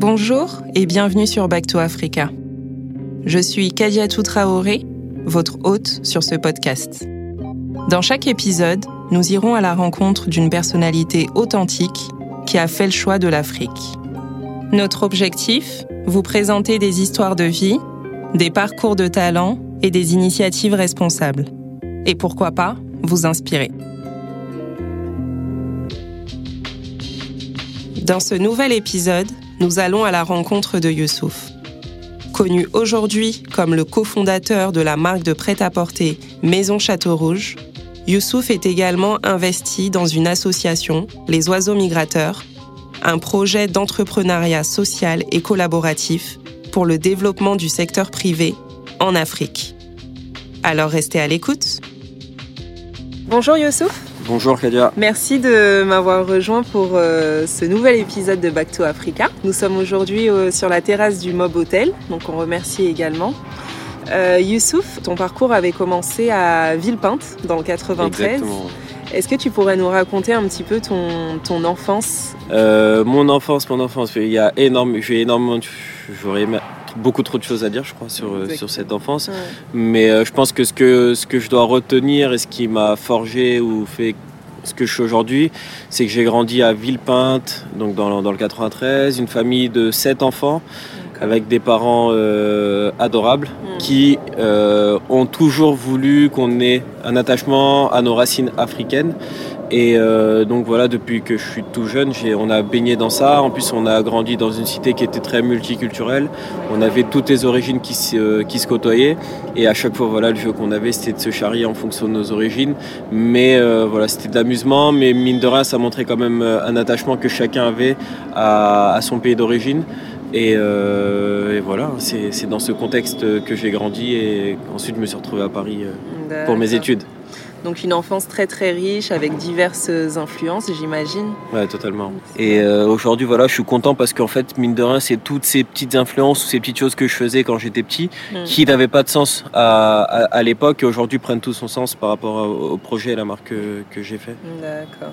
Bonjour et bienvenue sur Back to Africa. Je suis Kadiatou Traoré, votre hôte sur ce podcast. Dans chaque épisode, nous irons à la rencontre d'une personnalité authentique qui a fait le choix de l'Afrique. Notre objectif Vous présenter des histoires de vie, des parcours de talent et des initiatives responsables. Et pourquoi pas, vous inspirer. Dans ce nouvel épisode, nous allons à la rencontre de Youssouf. Connu aujourd'hui comme le cofondateur de la marque de prêt-à-porter Maison Château Rouge, Youssouf est également investi dans une association, Les Oiseaux Migrateurs, un projet d'entrepreneuriat social et collaboratif pour le développement du secteur privé en Afrique. Alors restez à l'écoute. Bonjour Youssouf. Bonjour Kadia. Merci de m'avoir rejoint pour euh, ce nouvel épisode de Back to Africa. Nous sommes aujourd'hui euh, sur la terrasse du Mob Hotel, donc on remercie également. Euh, Youssouf, ton parcours avait commencé à Villepinte, dans le 93. Exactement. Est-ce que tu pourrais nous raconter un petit peu ton, ton enfance? Mon enfance, mon enfance, il y a énorme, j'ai énormément, de- j'aurais beaucoup trop de choses à dire, je crois, sur, euh, sur cette enfance. Ouais. Mais euh, je pense que ce, que ce que je dois retenir et ce qui m'a forgé ou fait ce que je suis aujourd'hui, c'est que j'ai grandi à Villepinte, donc dans, dans le 93, une famille de sept enfants avec des parents euh, adorables Mm. qui euh, ont toujours voulu qu'on ait un attachement à nos racines africaines. Et euh, donc voilà, depuis que je suis tout jeune, on a baigné dans ça. En plus, on a grandi dans une cité qui était très multiculturelle. On avait toutes les origines qui se, qui se côtoyaient. Et à chaque fois, voilà, le jeu qu'on avait, c'était de se charrier en fonction de nos origines. Mais euh, voilà, c'était de l'amusement. Mais mine de rien, ça montrait quand même un attachement que chacun avait à, à son pays d'origine. Et, euh, et voilà, c'est dans ce contexte que j'ai grandi. Et ensuite, je me suis retrouvé à Paris euh, pour mes études. Donc une enfance très très riche avec diverses influences, j'imagine. Ouais, totalement. Et euh, aujourd'hui, voilà, je suis content parce qu'en fait, mine de rien, c'est toutes ces petites influences ou ces petites choses que je faisais quand j'étais petit Mm. qui n'avaient pas de sens à, à, à l'époque et aujourd'hui prennent tout son sens par rapport au, au projet et à la marque que, que j'ai fait. D'accord.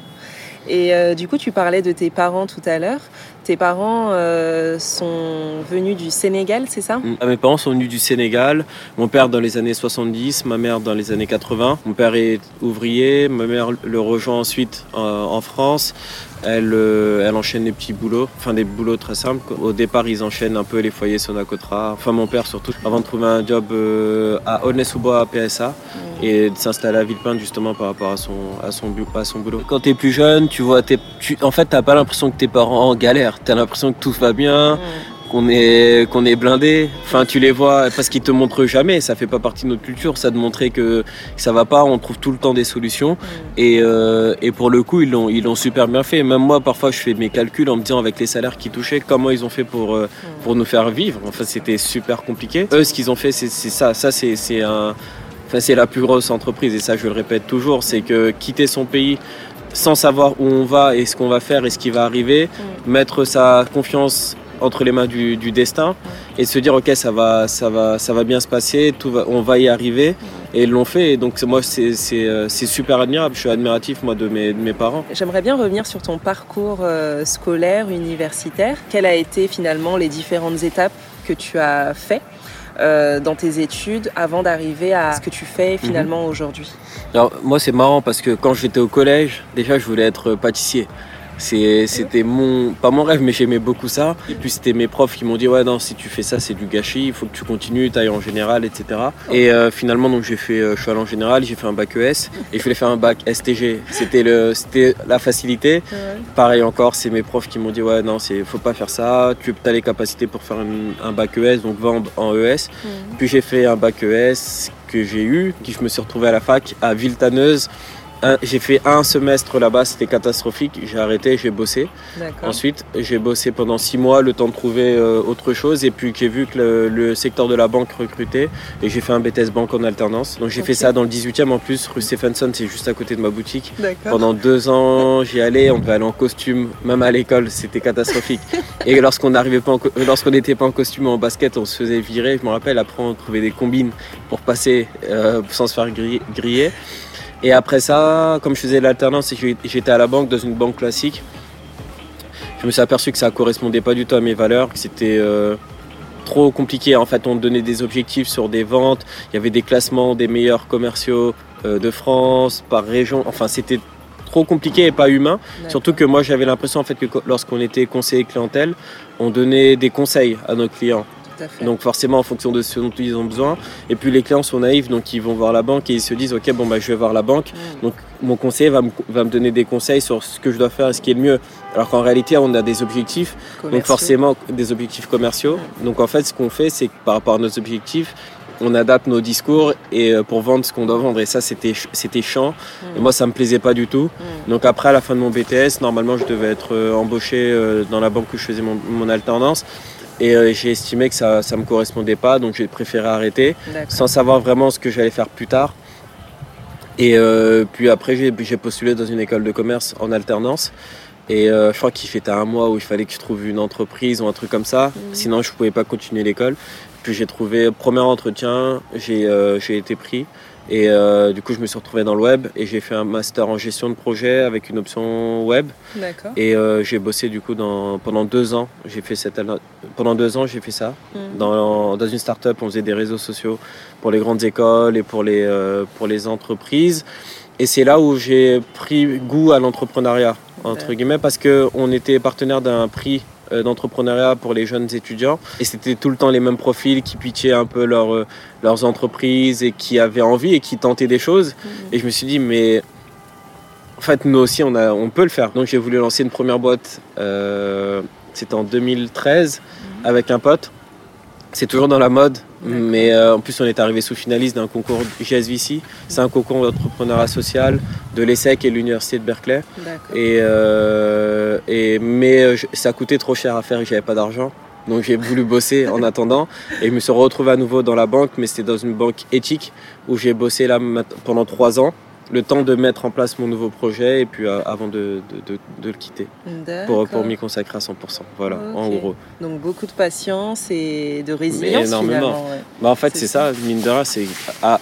Et euh, du coup, tu parlais de tes parents tout à l'heure. Tes parents euh, sont venus du Sénégal, c'est ça? Mm. Mes parents sont venus du Sénégal, mon père dans les années 70, ma mère dans les années 80. Mon père est ouvrier, ma mère le rejoint ensuite euh, en France. Elle, euh, elle enchaîne les petits boulots, enfin des boulots très simples. quoi. Au départ, ils enchaînent un peu les foyers Sonacotra, enfin mon père surtout, avant de trouver un job euh, à Aulnay-sous-Bois à PSA et de s'installer à Villepinte justement par rapport à son, à son, à son boulot. Quand t'es plus jeune, tu vois, t'es- tu, en fait, t'as pas l'impression que tes parents galèrent, t'as l'impression que tout va bien. Qu'on est qu'on est blindé. Enfin, tu les vois parce qu'ils te montrent jamais. Ça fait pas partie de notre culture, ça de montrer que ça va pas. On trouve tout le temps des solutions. Et, euh, et pour le coup, ils l'ont ils l'ont super bien fait. Même moi, parfois, je fais mes calculs en me disant avec les salaires qu'ils touchaient, comment ils ont fait pour euh, pour nous faire vivre. Enfin, c'était super compliqué. Eux, ce qu'ils ont fait, c'est c'est ça. Ça, c'est c'est un Enfin, c'est la plus grosse entreprise et ça je le répète toujours, c'est que quitter son pays sans savoir où on va et ce qu'on va faire et ce qui va arriver, mettre sa confiance entre les mains du, du destin et se dire ok ça va ça va ça va bien se passer tout va, on va y arriver. Et ils l'ont fait. Et donc moi c'est c'est euh, c'est super admirable. Je suis admiratif moi de mes de mes parents. J'aimerais bien revenir sur ton parcours euh, scolaire, universitaire. Quelles a été finalement les différentes étapes que tu as fait euh, dans tes études avant d'arriver à ce que tu fais finalement aujourd'hui? Alors moi c'est marrant parce que quand j'étais au collège, déjà je voulais être pâtissier. C'était mon, pas mon rêve, mais j'aimais beaucoup ça. Et puis c'était mes profs qui m'ont dit ouais non si tu fais ça c'est du gâchis, il faut que tu continues, t'ailles en général, etc. Et euh, finalement donc j'ai fait, euh, je suis allé en général, j'ai fait un bac ES et je voulais faire un bac STG. C'était le, c'était la facilité. Pareil encore, c'est mes profs qui m'ont dit ouais non c'est, faut pas faire ça. Tu as les capacités pour faire un, un bac ES donc va en, en ES. Puis j'ai fait un bac ES que j'ai eu, qui je me suis retrouvé à la fac à Villetaneuse. J'ai fait un semestre là-bas, c'était catastrophique. J'ai arrêté, j'ai bossé. Ensuite, j'ai bossé pendant six mois, le temps de trouver euh, autre chose. Et puis j'ai vu que le, le secteur de la banque recrutait. Et j'ai fait un BTS banque en alternance. Donc j'ai fait ça dans le 18e en plus, rue Stephenson, c'est juste à côté de ma boutique. Pendant deux ans, j'y allais, on devait aller en costume, même à l'école, c'était catastrophique. Et lorsqu'on n'arrivait pas, lorsqu'on n'était pas en costume en basket, on se faisait virer. Je me rappelle, après on trouvait des combines pour passer euh, sans se faire griller. Et après ça, comme je faisais l'alternance et j'étais à la banque, dans une banque classique, je me suis aperçu que ça correspondait pas du tout à mes valeurs, que c'était trop compliqué. En fait, on donnait des objectifs sur des ventes, il y avait des classements des meilleurs commerciaux de France par région. Enfin, c'était trop compliqué et pas humain. Surtout que moi, j'avais l'impression en fait que lorsqu'on était conseiller clientèle, on donnait des conseils à nos clients. Donc forcément en fonction de ce dont ils ont besoin. Et puis les clients sont naïfs, donc ils vont voir la banque et ils se disent ok bon bah je vais voir la banque. Mm. Donc mon conseiller va me, va me, donner des conseils sur ce que je dois faire et ce qui est le mieux. Alors qu'en réalité on a des objectifs, donc forcément des objectifs commerciaux. Mm. Donc en fait ce qu'on fait c'est que par rapport à nos objectifs, on adapte nos discours et euh, pour vendre ce qu'on doit vendre. Et ça, c'était c'était chiant. Et moi, ça me plaisait pas du tout. Mm. Donc après, à la fin de mon BTS, normalement, je devais être euh, embauché euh, dans la banque où je faisais mon, mon alternance. Et euh, j'ai estimé que ça ne me correspondait pas, donc j'ai préféré arrêter, sans savoir vraiment ce que j'allais faire plus tard. Et euh, puis après, j'ai postulé dans une école de commerce en alternance. Et euh, je crois qu'il fêtait un mois où il fallait que je trouve une entreprise ou un truc comme ça. Mhm. Sinon, je ne pouvais pas continuer l'école. Puis j'ai trouvé, premier entretien, j'ai été pris. Et euh, du coup, je me suis retrouvé dans le web et j'ai fait un master en gestion de projet avec une option web. D'accord. Et euh, j'ai bossé du coup dans, pendant deux ans. J'ai fait cette, pendant deux ans, j'ai fait ça. Mhm. Dans, dans une start-up, on faisait des réseaux sociaux pour les grandes écoles et pour les, euh, pour les entreprises. Et c'est là où j'ai pris goût à l'entrepreneuriat, entre guillemets, parce qu'on était partenaire d'un prix d'entrepreneuriat pour les jeunes étudiants. Et c'était tout le temps les mêmes profils qui pitchaient un peu leur, euh, leurs entreprises et qui avaient envie et qui tentaient des choses. Mhm. Et je me suis dit, mais en fait, nous aussi, on, a, on peut le faire. Donc j'ai voulu lancer une première boîte, euh, c'était en 2013, mhm. avec un pote. C'est toujours dans la mode, mais euh, en plus on est arrivé sous finaliste d'un concours GSVC. C'est un concours d'entrepreneuriat social de l'ESSEC et de l'Université de Berkeley. Et, euh, et, mais euh, ça coûtait trop cher à faire et j'avais pas d'argent. Donc j'ai voulu bosser en attendant et je me suis retrouvé à nouveau dans la banque, mais c'était dans une banque éthique où j'ai bossé là pendant trois ans le temps de mettre en place mon nouveau projet et puis euh, avant de, de, de, le quitter pour, pour m'y consacrer à 100%. Voilà, en gros. Donc beaucoup de patience et de résilience. énormément. Bah, en fait, c'est ça, mine de rien, c'est. Ah,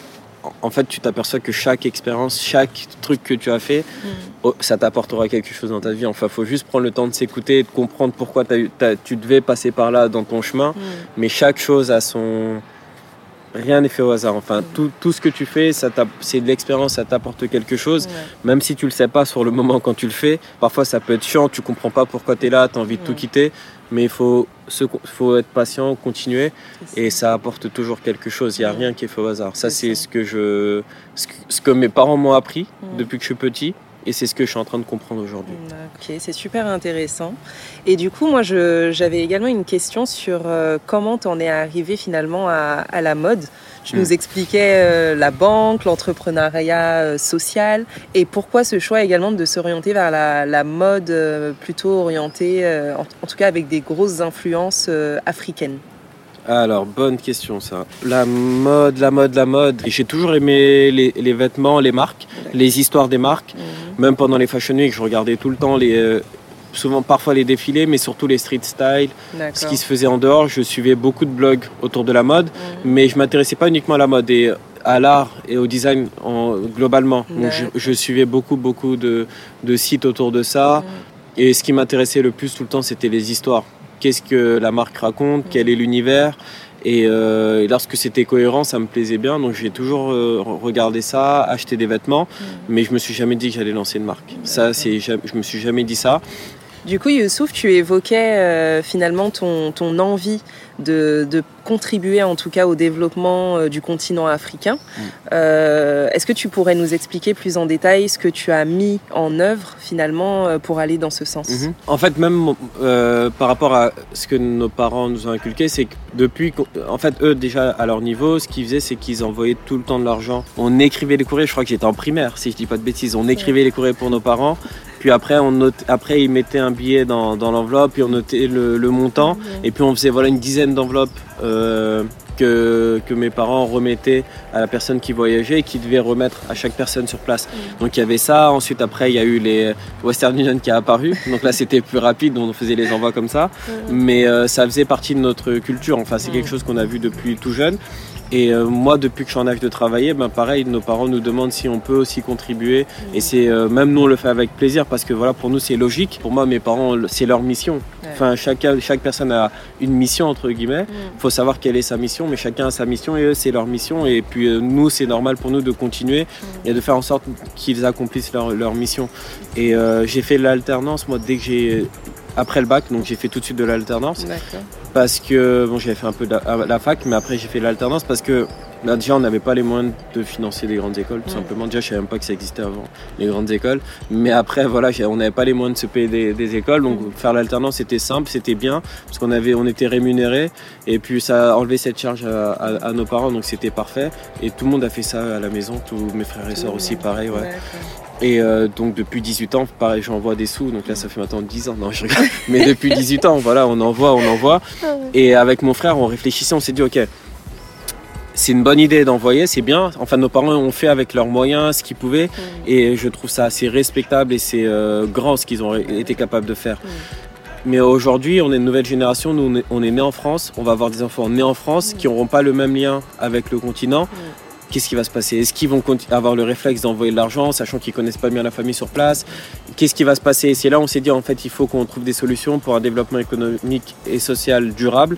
en fait, tu t'aperçois que chaque expérience, chaque truc que tu as fait, mm. oh, ça t'apportera quelque chose dans ta vie. Enfin, il faut juste prendre le temps de s'écouter et de comprendre pourquoi tu devais passer par là dans ton chemin. Mm. Mais chaque chose a son, rien n'est fait au hasard. Enfin, tout, tout, ce que tu fais, c'est de l'expérience, ça t'apporte quelque chose. Même si tu le sais pas sur le moment quand tu le fais, parfois ça peut être chiant, tu comprends pas pourquoi tu es là, tu as envie de tout quitter. Mais il faut, faut être patient, continuer, et ça apporte toujours quelque chose. Il n'y a rien qui est fait au hasard. Ça, c'est ce que je, ce que mes parents m'ont appris depuis que je suis petit. Et c'est ce que je suis en train de comprendre aujourd'hui. Ok, c'est super intéressant. Et du coup, moi, j'avais également une question sur euh, comment tu en es arrivé finalement à, la mode. Tu hmm. nous expliquais euh, la banque, l'entrepreneuriat euh, social et pourquoi ce choix également de s'orienter vers la, mode plutôt orientée, en, tout cas avec des grosses influences africaines? Alors, bonne question ça. La mode, la mode, la mode. J'ai toujours aimé les, vêtements, les marques, les histoires des marques. Mhm. Même pendant les Fashion Week, je regardais tout le temps les, euh, souvent parfois les défilés, mais surtout les street style, ce qui se faisait en dehors. Je suivais beaucoup de blogs autour de la mode, mhm. mais je m'intéressais pas uniquement à la mode et à l'art et au design en, globalement. je, suivais beaucoup, beaucoup de, sites autour de ça. Mhm. Et ce qui m'intéressait le plus tout le temps, c'était les histoires qu'est-ce que la marque raconte, quel est l'univers. Euh, et, lorsque c'était cohérent, ça me plaisait bien. Donc j'ai toujours euh, regardé ça, acheté des vêtements, mm. mais je me suis jamais dit que j'allais lancer une marque. Ça, c'est, je me suis jamais dit ça. Du coup, Youssouf, tu évoquais euh, finalement ton, ton envie de, de, contribuer en tout cas au développement euh, du continent africain. Mm. Euh, Est-ce que tu pourrais nous expliquer plus en détail ce que tu as mis en œuvre finalement pour aller dans ce sens? Mm-hmm. En fait, même par rapport à ce que nos parents nous ont inculqué, c'est que depuis, en fait, eux déjà à leur niveau, ce qu'ils faisaient, c'est qu'ils envoyaient tout le temps de l'argent. On écrivait les courriers, je crois que j'étais en primaire, si je dis pas de bêtises, on écrivait les courriers pour nos parents puis après, on note, après, ils mettaient un billet dans, dans l'enveloppe, puis on notait le, le montant. Et puis on faisait voilà, une dizaine d'enveloppes euh, que, que, mes parents remettaient à la personne qui voyageait et qui devait remettre à chaque personne sur place. Donc il y avait ça. Ensuite, après, il y a eu les Western Union qui a apparu. Donc là, c'était plus rapide, on faisait les envois comme ça. Mais euh, ça faisait partie de notre culture. Enfin, c'est quelque chose qu'on a vu depuis tout jeune. Et euh, moi, depuis que je suis en âge de travailler, ben pareil, nos parents nous demandent si on peut aussi contribuer. Et c'est euh, même nous on le fait avec plaisir parce que voilà, pour nous c'est logique. Pour moi, mes parents, c'est leur mission. Enfin, chacun, chaque personne a une mission entre guillemets. Il faut savoir quelle est sa mission, mais chacun a sa mission et eux c'est leur mission. Et puis euh, nous, c'est normal pour nous de continuer et de faire en sorte qu'ils accomplissent leur, leur, mission. Et j'ai fait l'alternance moi dès que j'ai après le bac, donc j'ai fait tout de suite de l'alternance. Parce que, bon, j'avais fait un peu de la, fac, mais après j'ai fait l'alternance parce que bah, déjà on n'avait pas les moyens de financer des grandes écoles, tout simplement. Déjà, je savais même pas que ça existait avant, les grandes écoles. Mais après, voilà, on n'avait pas les moyens de se payer des, écoles, donc faire l'alternance c'était simple, c'était bien, parce qu'on avait, on était rémunérés, et puis ça a enlevé cette charge à, nos parents, donc c'était parfait. Et tout le monde a fait ça à la maison, tous mes frères et sœurs aussi, pareil, ouais. Et euh, donc depuis 18 ans, pareil, j'envoie des sous. Donc là, ça fait maintenant 10 ans. Non, je regarde. Mais depuis 18 ans, voilà, on envoie, on envoie. Et avec mon frère, on réfléchissait, on s'est dit, ok, c'est une bonne idée d'envoyer, c'est bien. Enfin, nos parents ont fait avec leurs moyens ce qu'ils pouvaient. Et je trouve ça assez respectable et c'est euh, grand ce qu'ils ont été capables de faire. Mais aujourd'hui, on est une nouvelle génération. Nous, on est, nés en France. On va avoir des enfants nés en France qui n'auront pas le même lien avec le continent qu'est-ce qui va se passer? Est-ce qu'ils vont avoir le réflexe d'envoyer de l'argent, sachant qu'ils connaissent pas bien la famille sur place? Qu'est-ce qui va se passer? Et c'est là où on s'est dit en fait il faut qu'on trouve des solutions pour un développement économique et social durable.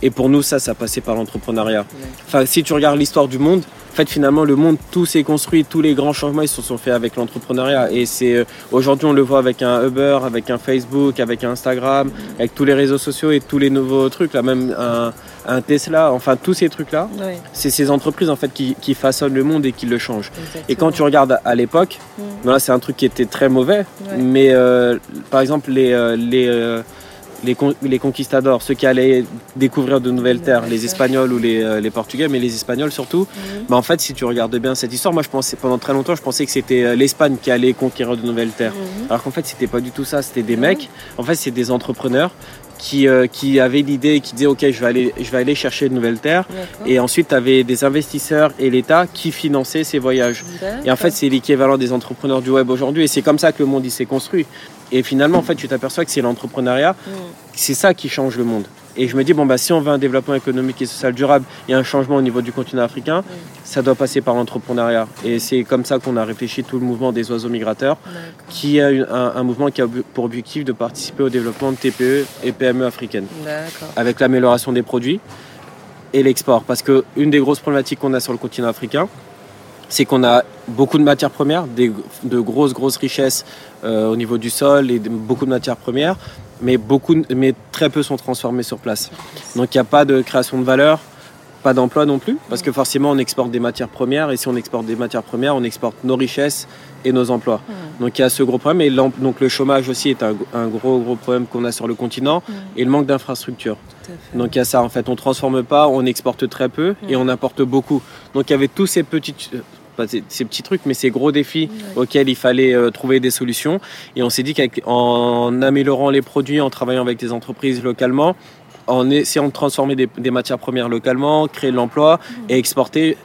Et pour nous, ça, ça passait par l'entrepreneuriat. Enfin, si tu regardes l'histoire du monde, en fait, finalement, le monde, tout s'est construit, tous les grands changements, ils se sont faits avec l'entrepreneuriat. Et c'est euh, aujourd'hui, on le voit avec un Uber, avec un Facebook, avec un Instagram, avec tous les réseaux sociaux et tous les nouveaux trucs, là, même un, un Tesla, enfin tous ces trucs-là, c'est ces entreprises en fait qui, façonnent le monde et qui le changent. Et quand tu regardes à l'époque, mm. là c'est un truc qui était très mauvais, mais euh, par exemple les, euh, les, euh, les, les, conquistadors, ceux qui allaient découvrir de nouvelles terres, les Espagnols ou les, les Portugais, mais les Espagnols surtout, mm. bah, en fait si tu regardes bien cette histoire, moi je pensais pendant très longtemps je pensais que c'était l'Espagne qui allait conquérir de nouvelles terres, mm. alors qu'en fait c'était pas du tout ça, c'était des mecs, en fait c'est des entrepreneurs qui, euh, qui avait l'idée qui disait ok je vais aller, je vais aller chercher de nouvelles terres. Et ensuite tu avais des investisseurs et l'État qui finançaient ces voyages. Et en fait c'est l'équivalent des entrepreneurs du web aujourd'hui. Et c'est comme ça que le monde s'est construit. Et finalement en fait tu t'aperçois que c'est l'entrepreneuriat. Mm. c'est ça qui change le monde et je me dis, bon, bah, si on veut un développement économique et social durable et un changement au niveau du continent africain, ça doit passer par l'entrepreneuriat. Et c'est comme ça qu'on a réfléchi tout le mouvement des oiseaux migrateurs, qui est un, mouvement qui a pour objectif de participer au développement de TPE et PME africaines. Avec l'amélioration des produits et l'export. Parce qu'une des grosses problématiques qu'on a sur le continent africain, c'est qu'on a beaucoup de matières premières, de grosses, grosses richesses euh, au niveau du sol et beaucoup de matières premières, mais, beaucoup, mais très peu sont transformés sur place. Donc il n'y a pas de création de valeur, pas d'emploi non plus, parce que forcément on exporte des matières premières, et si on exporte des matières premières, on exporte nos richesses et nos emplois. Donc il y a ce gros problème, et donc le chômage aussi est un, gros gros problème qu'on a sur le continent, et le manque d'infrastructures. Donc il y a ça, en fait, on transforme pas, on exporte très peu, et on importe beaucoup. Donc il y avait tous ces petites ces, petits trucs, mais ces gros défis auxquels il fallait euh, trouver des solutions. Et on s'est dit qu'en améliorant les produits, en travaillant avec des entreprises localement, en essayant de transformer des, matières premières localement, créer de l'emploi et exporter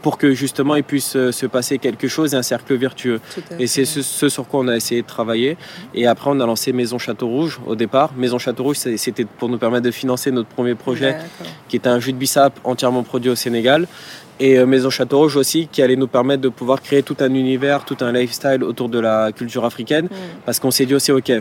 pour que justement il puisse euh, se passer quelque chose et un cercle vertueux. Et c'est ce, sur quoi on a essayé de travailler. Et après, on a lancé Maison Château Rouge au départ. Maison Château Rouge, c'était pour nous permettre de financer notre premier projet, qui était un jus de bissap entièrement produit au Sénégal et euh, Maison Château Rouge aussi qui allait nous permettre de pouvoir créer tout un univers, tout un lifestyle autour de la culture africaine mm. parce qu'on s'est dit aussi ok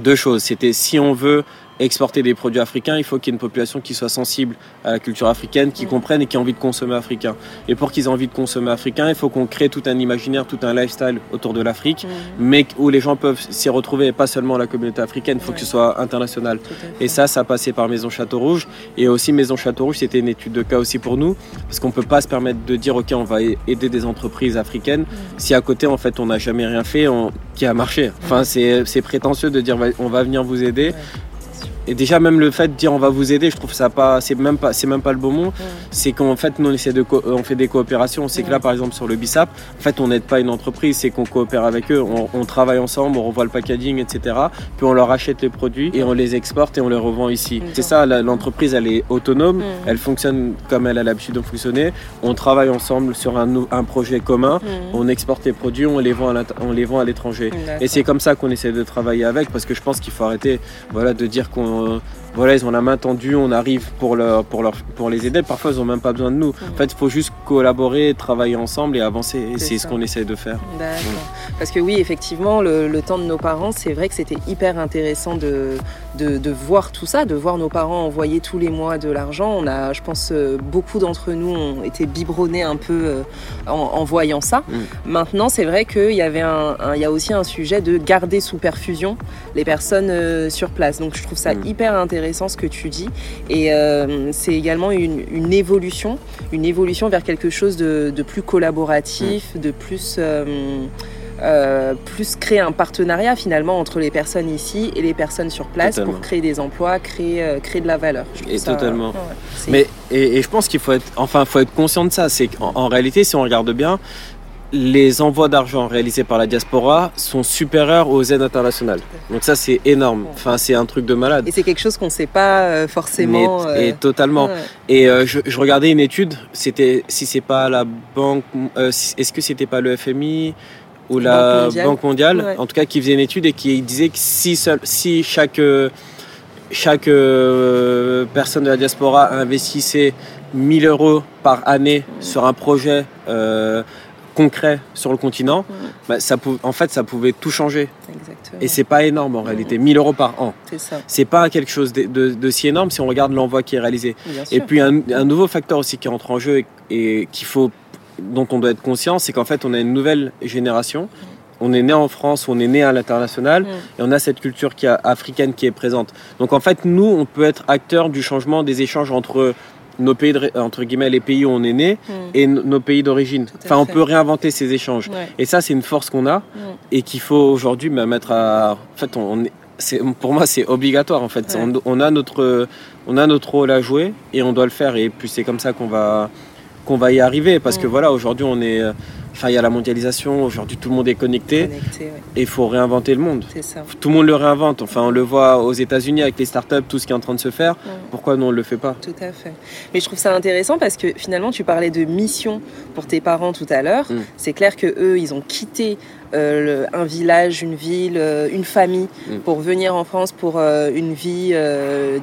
deux choses c'était si on veut exporter des produits africains, il faut qu'il y ait une population qui soit sensible à la culture africaine, qui comprenne et qui ait envie de consommer africain. Et pour qu'ils aient envie de consommer africain, il faut qu'on crée tout un imaginaire, tout un lifestyle autour de l'Afrique, mais où les gens peuvent s'y retrouver, pas seulement la communauté africaine, il faut que ce soit international. Et ça, ça a passé par Maison Château Rouge. Et aussi Maison Château Rouge, c'était une étude de cas aussi pour nous, parce qu'on ne peut pas se permettre de dire, OK, on va aider des entreprises africaines, si à côté, en fait, on n'a jamais rien fait qui a marché. Enfin, c'est prétentieux de dire, on va venir vous aider. Et déjà même le fait de dire on va vous aider, je trouve ça pas, c'est même pas, c'est même pas le bon mot. C'est qu'en fait nous on essaie de, euh, on fait des coopérations. C'est que là par exemple sur le BISAP, en fait on n'aide pas une entreprise, c'est qu'on coopère avec eux, on, travaille ensemble, on revoit le packaging, etc. Puis on leur achète les produits et on les exporte et on les revend ici. C'est ça, l'entreprise elle est autonome, elle fonctionne comme elle a l'habitude de fonctionner. On travaille ensemble sur un, un projet commun, on exporte les produits, on les vend à, on les vend à l'étranger. Et c'est comme ça qu'on essaie de travailler avec, parce que je pense qu'il faut arrêter, voilà, de dire qu'on ont voilà, ils ont la main tendue, on arrive pour, leur, pour, leur, pour les aider. Parfois, ils n'ont même pas besoin de nous. En fait, il faut juste collaborer, travailler ensemble et avancer. Et c'est ce qu'on essaie de faire. Parce que oui, effectivement, le, temps de nos parents, c'est vrai que c'était hyper intéressant de, de, voir tout ça, de voir nos parents envoyer tous les mois de l'argent. On a, je pense, euh, beaucoup d'entre nous ont été biberonnés un peu euh, en, voyant ça. Mm. Maintenant, c'est vrai qu'il y avait un, il y a aussi un sujet de garder sous perfusion les personnes euh, sur place. Donc, je trouve ça mm. hyper intéressant ce que tu dis. Et euh, c'est également une, évolution, une évolution vers quelque chose de, plus collaboratif, mm. de plus... Euh, euh, plus créer un partenariat finalement entre les personnes ici et les personnes sur place pour créer des emplois, créer, créer de la valeur. et totalement. Mais et, je pense qu'il faut être, enfin, faut être conscient de ça. C'est qu'en réalité, si on regarde bien, les envois d'argent réalisés par la diaspora sont supérieurs aux aides internationales. Donc ça, c'est énorme. Enfin, c'est un truc de malade. Et c'est quelque chose qu'on ne sait pas euh, forcément. Euh, et totalement. Et euh, je, regardais une étude. C'était si c'est pas la banque, est-ce que c'était pas le FMI ou la Banque mondiale, en tout cas, qui faisait une étude et qui disait que si, seul, si chaque chaque personne de la diaspora investissait 1000 euros par année sur un projet concret sur le continent, bah, ça en fait, ça pouvait tout changer. Exactement. Et c'est pas énorme en réalité, 1000 euros par an. C'est pas quelque chose de, si énorme si on regarde l'envoi qui est réalisé. et puis un, nouveau facteur aussi qui entre en jeu et, qu'il faut, dont on doit être conscient, c'est qu'en fait, on a une nouvelle génération. On est né en France, on est né à l'international, et on a cette culture qui africaine qui est présente. Donc en fait, nous, on peut être acteur du changement des échanges entre nos pays, entre guillemets, les pays où on est né hmm. et nos pays d'origine. Enfin, on peut réinventer ces échanges. Et ça, c'est une force qu'on a hmm. et qu'il faut aujourd'hui bah, mettre à. En fait, on, pour moi, c'est obligatoire. En fait, on, a notre, on a notre rôle à jouer et on doit le faire. Et puis, c'est comme ça qu'on va, qu'on va y arriver. Parce que hmm. voilà, aujourd'hui, on est Y a la mondialisation, aujourd'hui tout le monde est connecté, et il faut réinventer le monde. Tout le monde le réinvente. Enfin, on le voit aux États-Unis avec les startups, tout ce qui est en train de se faire. Pourquoi nous on ne le fait pas? Tout à fait. Mais je trouve ça intéressant parce que finalement, tu parlais de mission pour tes parents tout à l'heure. Mm. C'est clair que eux, ils ont quitté euh, un village, une ville, euh, une famille mm. pour venir en France pour euh, une vie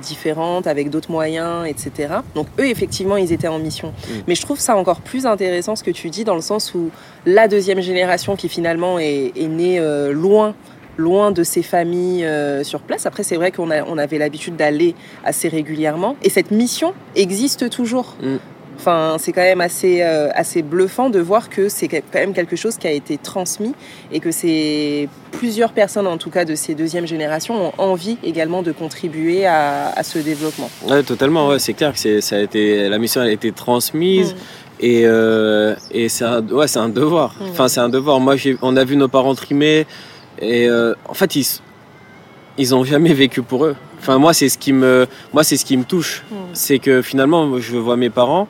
différente avec d'autres moyens, etc. Donc eux, effectivement, ils étaient en mission. Mm. Mais je trouve ça encore plus intéressant ce que tu dis dans le sens où la deuxième génération qui finalement est, née loin loin de ces familles sur place. Après, c'est vrai qu'on on avait l'habitude d'aller assez régulièrement. Et cette mission existe toujours. Mm. Enfin, c'est quand même assez, euh, assez bluffant de voir que c'est quand même quelque chose qui a été transmis et que c'est plusieurs personnes, en tout cas de ces deuxièmes générations, ont envie également de contribuer à, ce développement. Oui, totalement. c'est clair que ça a été, la mission a été transmise. Mm. Et, euh, et c'est un, ouais, un devoir. Mm. Enfin, c'est un devoir. Moi, on a vu nos parents trimer. Et euh, en fait, ils, ils ont jamais vécu pour eux. Enfin, moi, c'est ce qui me, moi, c'est ce qui me touche. Mm. C'est que finalement, je vois mes parents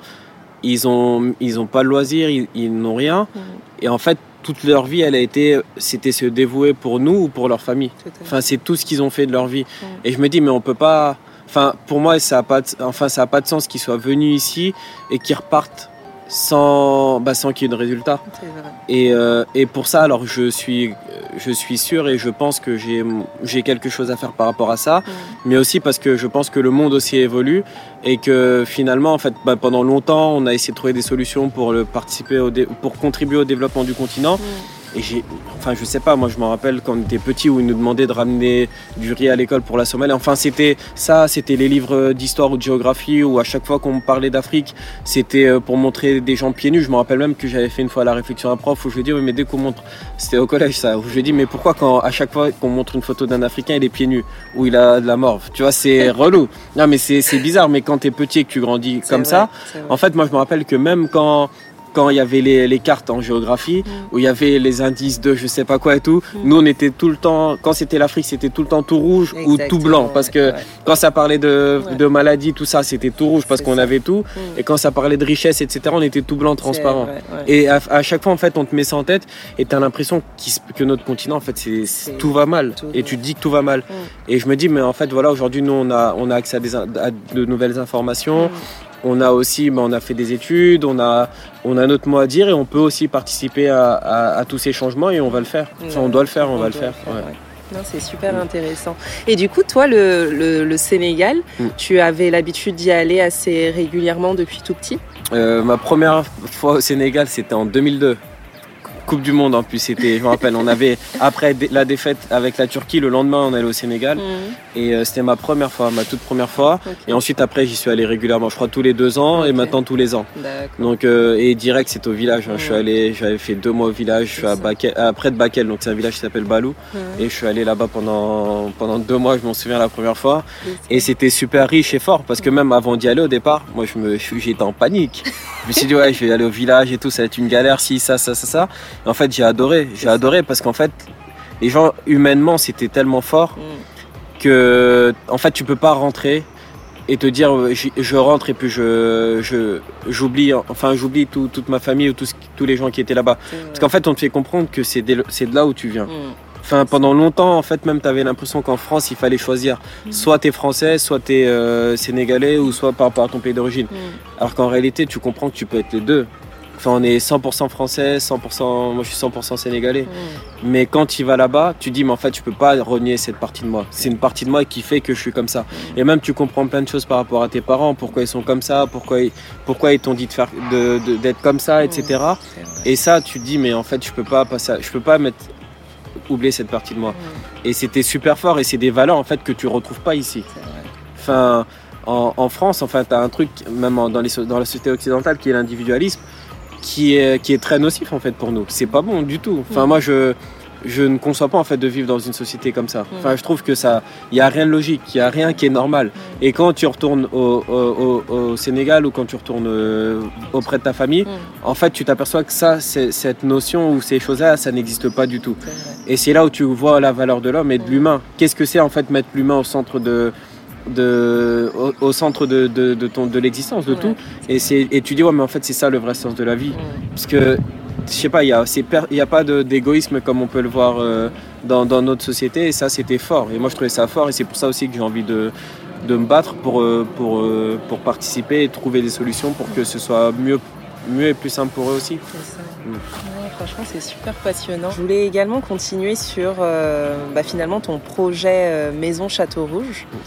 ils ont ils ont pas de loisirs, ils, n'ont rien. Mhm. Et en fait, toute leur vie, elle a été, c'était se dévouer pour nous ou pour leur famille. Enfin, c'est tout ce qu'ils ont fait de leur vie. Mhm. Et je me dis, mais on peut pas. Enfin, pour moi, ça a pas, de, enfin, ça a pas de sens qu'ils soient venus ici et qu'ils repartent sans, bah, sans qu'il y ait de résultat. Et, euh, et, pour ça, alors je suis, je suis sûr et je pense que j'ai quelque chose à faire par rapport à ça, mais aussi parce que je pense que le monde aussi évolue et que finalement, en fait, bah, pendant longtemps, on a essayé de trouver des solutions pour, le participer au pour contribuer au développement du continent. Et j'ai, enfin, je sais pas, moi je me rappelle quand on était petit où ils nous demandaient de ramener du riz à l'école pour la Somalie. Enfin, c'était ça, c'était les livres d'histoire ou de géographie où à chaque fois qu'on parlait d'Afrique, c'était euh, pour montrer des gens pieds nus. Je me rappelle même que j'avais fait une fois la réflexion à un prof où je lui ai dit, mais dès qu'on montre, c'était au collège ça, où je lui ai dit, mais pourquoi quand à chaque fois qu'on montre une photo d'un Africain, il est pieds nus ou il a de la morve? Tu vois, c'est relou. Non, mais c'est bizarre, mais quand t'es petit et que tu grandis comme ça, en fait, moi je me rappelle que même quand quand il y avait les, cartes en géographie, mm. où il y avait les indices de je sais pas quoi et tout, mm. nous on était tout le temps, quand c'était l'Afrique, c'était tout le temps tout rouge ou tout blanc. Parce que quand ça parlait de, de maladies, tout ça, c'était tout rouge parce qu'on avait tout. Mm. Et quand ça parlait de richesse, etc., on était tout blanc, transparent. Et à, chaque fois, en fait, on te met ça en tête et tu as l'impression que notre continent, en fait, c'est tout va mal. et tu te dis que tout va mal. Et je me dis, mais en fait, voilà, aujourd'hui, nous, on a, on a accès à, des, à de nouvelles informations on a aussi, bah, on a fait des études, on a, on a notre mot à dire et on peut aussi participer à, tous ces changements et on va le faire. on doit le faire, on, va le faire. c'est super intéressant. Et du coup, toi, le, Sénégal, mm. tu avais l'habitude d'y aller assez régulièrement depuis tout petit? Euh, Ma première fois au Sénégal, c'était en 2002. Coupe du Monde en plus. C'était, je me rappelle, on avait après la défaite avec la Turquie, le lendemain on allait au Sénégal mhm. et euh, c'était ma première fois, ma toute première fois. Et ensuite après j'y suis allé régulièrement, je crois tous les deux ans et maintenant tous les ans. Donc euh, et direct c'est au village. Hein. Je suis mhm. allé, j'avais fait deux mois au village. Je suis à Bakel, après de Bakel, donc c'est un village qui s'appelle Balou mhm. et je suis allé là-bas pendant pendant deux mois. Je m'en souviens la première fois et c'était super riche et fort parce que même avant d'y aller au départ, moi je me j'étais en panique. je me suis dit ouais je vais aller au village et tout, ça va être une galère si ça ça ça ça en fait, j'ai adoré. J'ai adoré parce qu'en fait, les gens, humainement, c'était tellement fort mm. que, en fait, tu peux pas rentrer et te dire je rentre et puis je j'oublie enfin j'oublie toute ma famille ou tous, tous les gens qui étaient là-bas parce qu'en fait on te fait comprendre que c'est de, de là où tu viens mm. enfin pendant longtemps en fait même tu avais l'impression qu'en France il fallait choisir mm. soit tu es français soit tu es euh, sénégalais ou soit par rapport à ton pays d'origine alors qu'en réalité tu comprends que tu peux être les deux Enfin, on est 100% français, 100%, moi je suis 100% sénégalais. Mm. Mais quand tu vas là-bas, tu dis, mais en fait, je peux pas renier cette partie de moi. C'est une partie de moi qui fait que je suis comme ça. Mm. Et même, tu comprends plein de choses par rapport à tes parents, pourquoi ils sont comme ça, pourquoi ils, pourquoi ils t'ont dit de faire, d'être comme ça, etc. Mm. Et ça, tu te dis, mais en fait, je peux pas passer, je peux pas mettre, oublier cette partie de moi. Et c'était super fort et c'est des valeurs, en fait, que tu retrouves pas ici. Enfin, en, France, enfin, tu as un truc, même dans, les, dans la société occidentale, qui est l'individualisme qui est, qui est très nocif en fait pour nous. C'est pas bon du tout. Enfin, mm. moi, je, je ne conçois pas en fait de vivre dans une société comme ça. Mm. Enfin, je trouve que ça, il y a rien de logique, il y a rien qui est normal. Mm. Et quand tu retournes au, au, au, Sénégal ou quand tu retournes euh, auprès de ta famille, en fait, tu t'aperçois que ça, cette notion ou ces choses-là, ça n'existe pas du tout. Et c'est là où tu vois la valeur de l'homme et de l'humain. Qu'est-ce que c'est en fait mettre l'humain au centre de de, au, centre de, de, de, ton, de l'existence, de tout. Et, et tu dis, ouais, mais en fait, c'est ça le vrai sens de la vie. Parce que, je sais pas, il n'y a, a pas d'égoïsme comme on peut le voir euh, dans, dans, notre société. Et ça, c'était fort. Et moi, je trouvais ça fort. Et c'est pour ça aussi que j'ai envie de, de me battre pour, euh, pour, euh, pour participer et trouver des solutions pour que ce soit mieux, mieux et plus simple pour eux aussi. Mm. franchement, c'est super passionnant. Je voulais également continuer sur bah, finalement ton projet Maison Château Rouge. Mm.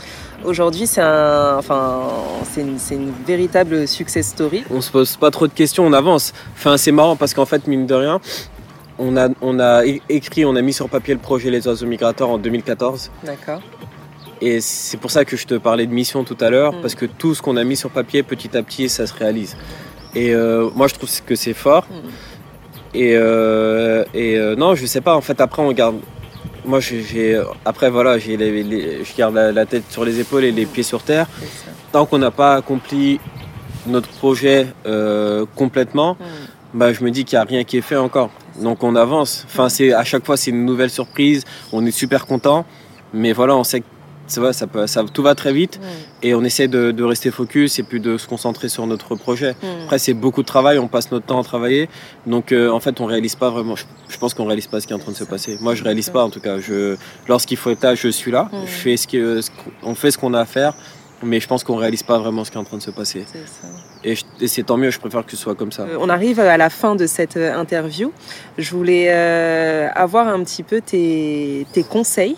Aujourd'hui, c'est un, enfin, c'est une, véritable success story. On se pose pas trop de questions, on avance. Enfin, c'est marrant parce qu'en fait, mine de rien, on a, on a écrit, on a mis sur papier le projet Les Oiseaux Migrateurs en 2014. D'accord. Et c'est pour ça que je te parlais de mission tout à l'heure, mm. parce que tout ce qu'on a mis sur papier, petit à petit, ça se réalise. Et euh, moi, je trouve que c'est fort. Mm. Et, euh, et euh, non, je sais pas. En fait, après, on garde moi, j'ai, après, voilà, j'ai je garde la, tête sur les épaules et les pieds sur terre. Tant qu'on n'a pas accompli notre projet euh, complètement, hmm. bah, je me dis qu'il n'y a rien qui est fait encore. Donc on avance. Enfin, c'est à chaque fois c'est une nouvelle surprise. On est super content, mais voilà, on sait que ça va, ça, peut, ça tout va très vite et on essaie de, rester focus et puis de se concentrer sur notre projet. Après, c'est beaucoup de travail, on passe notre temps à travailler, donc euh, en fait, on réalise pas vraiment. Je, pense qu'on réalise pas ce qui est en train de se passer. Moi, je réalise pas en tout cas. Je, lorsqu'il faut être là, je suis là. Je fais ce que, on fait ce qu'on a à faire, mais je pense qu'on réalise pas vraiment ce qui est en train de se passer. Et, c'est tant mieux, je préfère que ce soit comme ça. Euh, on arrive à la fin de cette euh, interview. Je voulais avoir un petit peu tes, tes conseils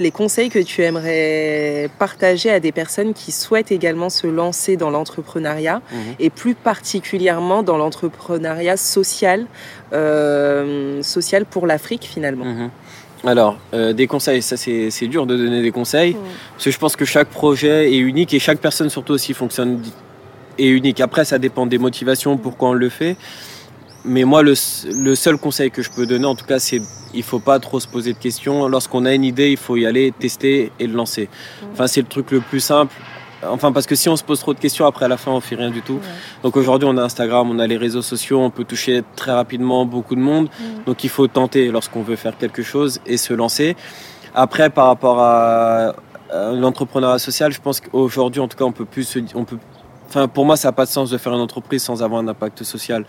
les conseils que tu aimerais partager à des personnes qui souhaitent également se lancer dans l'entrepreneuriat mhm. et plus particulièrement dans l'entrepreneuriat social, euh, social pour l'Afrique finalement? Mhm. Alors, euh, des conseils, ça c'est dur de donner des conseils, parce que je pense que chaque projet est unique et chaque personne surtout aussi fonctionne est unique. Après, ça dépend des motivations, pourquoi on le fait. Mais moi, le, seul conseil que je peux donner, en tout cas, c'est il faut pas trop se poser de questions. Lorsqu'on a une idée, il faut y aller, tester et le lancer. Enfin, c'est le truc le plus simple. Enfin, parce que si on se pose trop de questions, après à la fin, on fait rien du tout. Donc aujourd'hui, on a Instagram, on a les réseaux sociaux, on peut toucher très rapidement beaucoup de monde. Donc il faut tenter lorsqu'on veut faire quelque chose et se lancer. Après, par rapport à, l'entrepreneuriat social, je pense qu'aujourd'hui, en tout cas, on peut plus on peut Enfin, pour moi, ça n'a pas de sens de faire une entreprise sans avoir un impact social.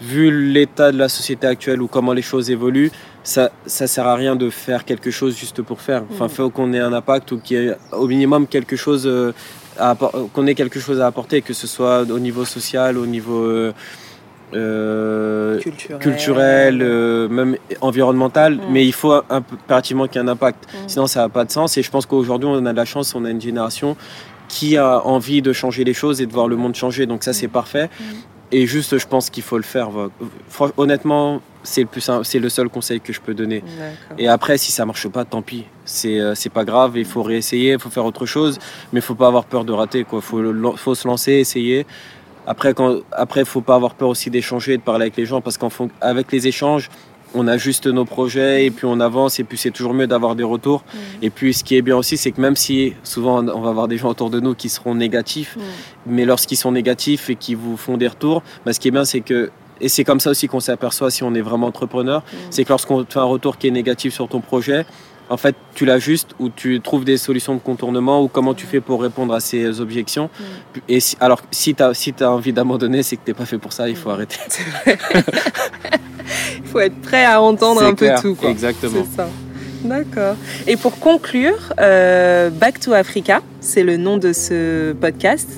Vu l'état de la société actuelle ou comment les choses évoluent, ça ne sert à rien de faire quelque chose juste pour faire. Enfin, il faut qu'on ait un impact ou qu'il y ait au minimum quelque chose euh, qu'on ait quelque chose à apporter, que ce soit au niveau social, au niveau, euh, euh, Culturel. culturel, euh, même environnemental, Mm. mais il faut impérativement qu'il y ait un impact. Mm. Sinon, ça n'a pas de sens. Et je pense qu'aujourd'hui, on a de la chance, on a une génération qui a envie de changer les choses et de voir le monde changer. Donc ça, c'est parfait. Mm. Et juste, je pense qu'il faut le faire. Honnêtement, c'est le, plus, c'est le seul conseil que je peux donner. Et après, si ça marche pas, tant pis. C'est euh, c'est pas grave, il faut réessayer, il faut faire autre chose, mais il faut pas avoir peur de rater. Il faut, faut se lancer, essayer. Après, quand, après, faut pas avoir peur aussi d'échanger, de parler avec les gens, parce qu'avec les échanges, on ajuste nos projets et puis on avance et puis c'est toujours mieux d'avoir des retours. Mm. Et puis ce qui est bien aussi, c'est que même si souvent on va avoir des gens autour de nous qui seront négatifs, Mm. mais lorsqu'ils sont négatifs et qui vous font des retours, bah, ce qui est bien, c'est que et c'est comme ça aussi qu'on s'aperçoit si on est vraiment entrepreneur, Mm. c'est que lorsqu'on te fait un retour qui est négatif sur ton projet, en fait, tu l'ajustes ou tu trouves des solutions de contournement ou comment tu fais pour répondre à ces objections. Mm. Et si- alors, si tu as, si as envie d'abandonner, c'est que tu pas fait pour ça, il faut Mm. arrêter. Il faut être prêt à entendre un peu tout. Quoi. Exactement. C'est ça. D'accord. Et pour conclure, euh, Back to Africa, c'est le nom de ce podcast.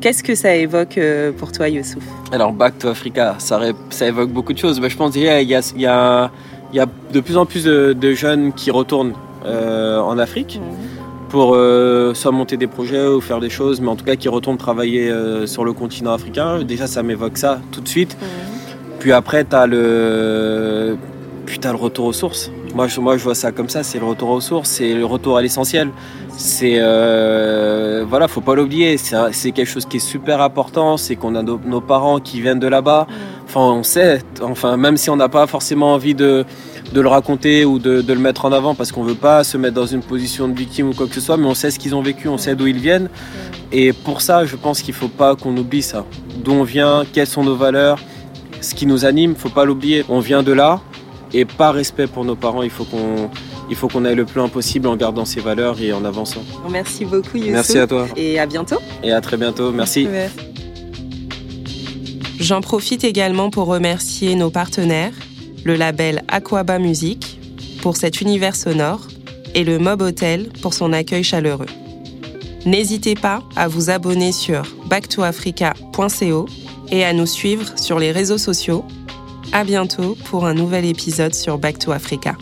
Qu'est-ce que ça évoque euh, pour toi, Youssouf? Alors, Back to Africa, ça, évoque beaucoup de choses. Mais je pense déjà, il y y, a, il y a de plus en plus de, de jeunes qui retournent euh, en Afrique pour euh, soit monter des projets ou faire des choses, mais en tout cas qui retournent travailler euh, sur le continent africain. Déjà, ça m'évoque ça tout de suite. Puis après, tu as le... Le retour aux sources. Moi je, moi, je vois ça comme ça, c'est le retour aux sources, c'est le retour à l'essentiel. C'est... Euh... Voilà, faut pas l'oublier, c'est quelque chose qui est super important, c'est qu'on a nos, nos parents qui viennent de là-bas. Enfin, on sait, enfin, même si on n'a pas forcément envie de, de le raconter ou de, de le mettre en avant parce qu'on veut pas se mettre dans une position de victime ou quoi que ce soit, mais on sait ce qu'ils ont vécu, on sait d'où ils viennent. Et pour ça, je pense qu'il faut pas qu'on oublie ça. D'où on vient, quelles sont nos valeurs, ce qui nous anime, faut pas l'oublier. On vient de là et par respect pour nos parents, il faut qu'on il faut qu'on aille le plus loin possible en gardant ces valeurs et en avançant. Merci beaucoup, Youssouf. Merci à toi Et à bientôt. et à très bientôt. Merci. J'en profite également pour remercier nos partenaires, le label Aquaba Music pour cet univers sonore et le Mob Hotel pour son accueil chaleureux. N'hésitez pas à vous abonner sur backtoafrica.co et à nous suivre sur les réseaux sociaux. À bientôt pour un nouvel épisode sur Back to Africa.